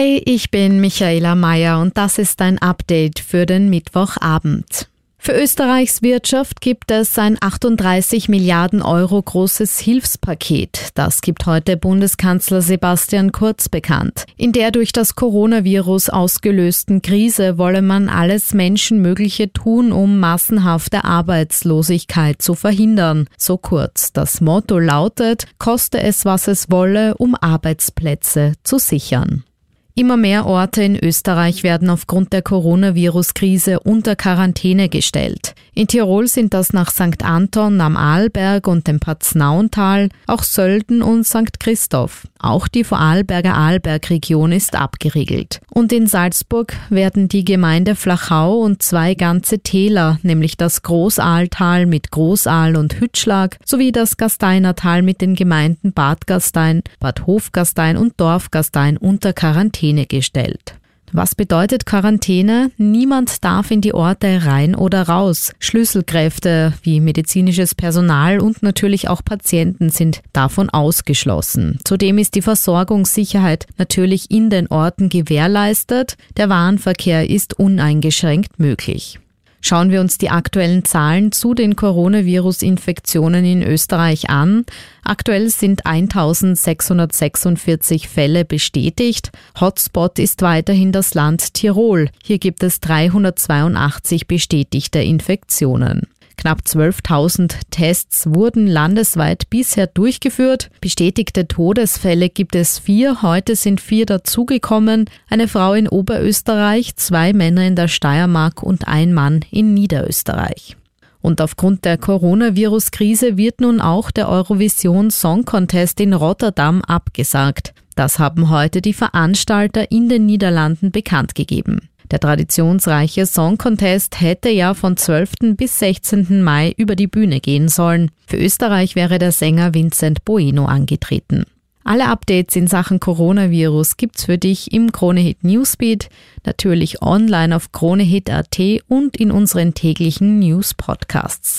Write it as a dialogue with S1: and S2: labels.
S1: Hey, ich bin Michaela Mayer und das ist ein Update für den Mittwochabend. Für Österreichs Wirtschaft gibt es ein 38 Milliarden Euro großes Hilfspaket. Das gibt heute Bundeskanzler Sebastian Kurz bekannt. In der durch das Coronavirus ausgelösten Krise wolle man alles Menschenmögliche tun, um massenhafte Arbeitslosigkeit zu verhindern. So kurz. Das Motto lautet, koste es, was es wolle, um Arbeitsplätze zu sichern. Immer mehr Orte in Österreich werden aufgrund der Coronavirus-Krise unter Quarantäne gestellt. In Tirol sind das nach St. Anton am Arlberg und dem Paznauntal, auch Sölden und St. Christoph. Auch die Vorarlberger Arlbergregion ist abgeriegelt. Und in Salzburg werden die Gemeinde Flachau und zwei ganze Täler, nämlich das Großaaltal mit Großaal und Hütschlag sowie das Gasteinertal mit den Gemeinden Bad Gastein, Bad Hofgastein und Dorfgastein unter Quarantäne Quarantäne gestellt. Was bedeutet Quarantäne? Niemand darf in die Orte rein oder raus. Schlüsselkräfte wie medizinisches Personal und natürlich auch Patienten sind davon ausgeschlossen. Zudem ist die Versorgungssicherheit natürlich in den Orten gewährleistet. Der Warenverkehr ist uneingeschränkt möglich. Schauen wir uns die aktuellen Zahlen zu den Coronavirus-Infektionen in Österreich an. Aktuell sind 1646 Fälle bestätigt. Hotspot ist weiterhin das Land Tirol. Hier gibt es 382 bestätigte Infektionen. Knapp 12.000 Tests wurden landesweit bisher durchgeführt. Bestätigte Todesfälle gibt es vier. Heute sind vier dazugekommen. Eine Frau in Oberösterreich, zwei Männer in der Steiermark und ein Mann in Niederösterreich. Und aufgrund der Coronavirus-Krise wird nun auch der Eurovision Song Contest in Rotterdam abgesagt. Das haben heute die Veranstalter in den Niederlanden bekannt gegeben. Der traditionsreiche Song Contest hätte ja von 12. bis 16. Mai über die Bühne gehen sollen. Für Österreich wäre der Sänger Vincent Bueno angetreten. Alle Updates in Sachen Coronavirus gibt's für dich im Kronehit Newsbeat, natürlich online auf kronehit.at und in unseren täglichen News Podcasts.